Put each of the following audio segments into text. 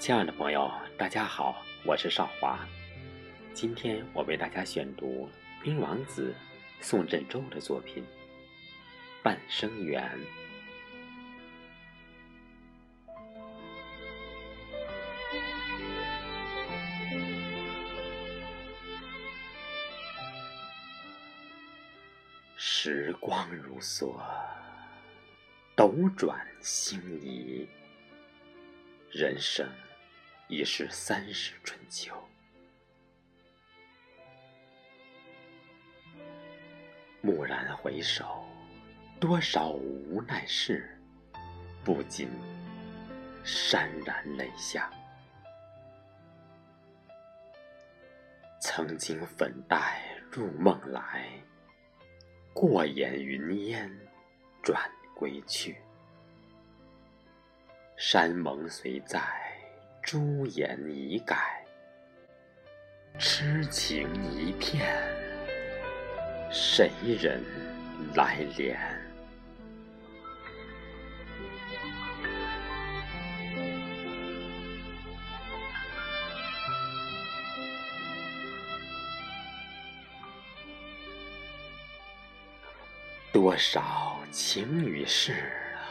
亲爱的朋友，大家好，我是少华。今天我为大家选读冰王子宋振洲的作品《半生缘》。时光如梭，斗转星移，人生。已是三十春秋，蓦然回首，多少无奈事，不禁潸然泪下。曾经粉黛入梦来，过眼云烟转归去，山盟虽在。朱颜已改，痴情一片，谁人来怜？多少情与事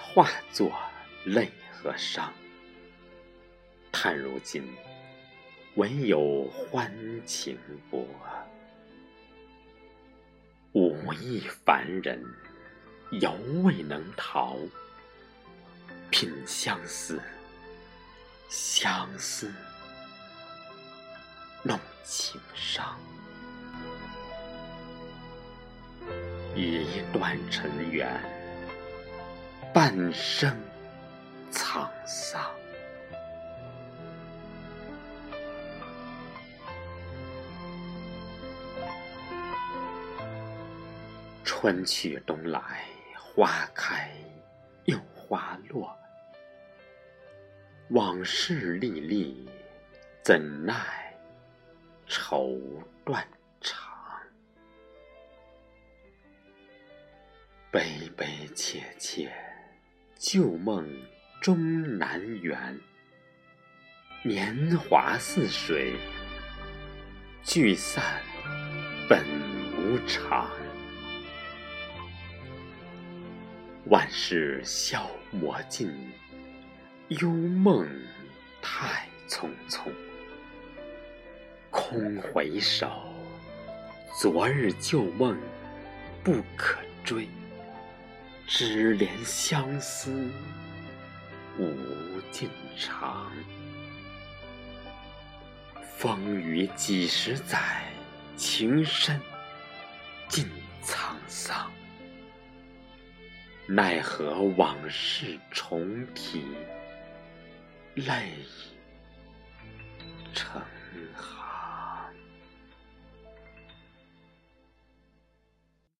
化作泪和伤。叹如今，唯有欢情薄。武艺凡人，犹未能逃。品相思，相思弄情伤。一段尘缘，半生沧桑。春去冬来，花开又花落。往事历历，怎奈愁断肠？悲悲切切，旧梦终难圆。年华似水，聚散本无常。万事消磨尽，幽梦太匆匆。空回首，昨日旧梦不可追，只怜相思无尽长。风雨几时载，情深尽沧桑。奈何往事重提，泪已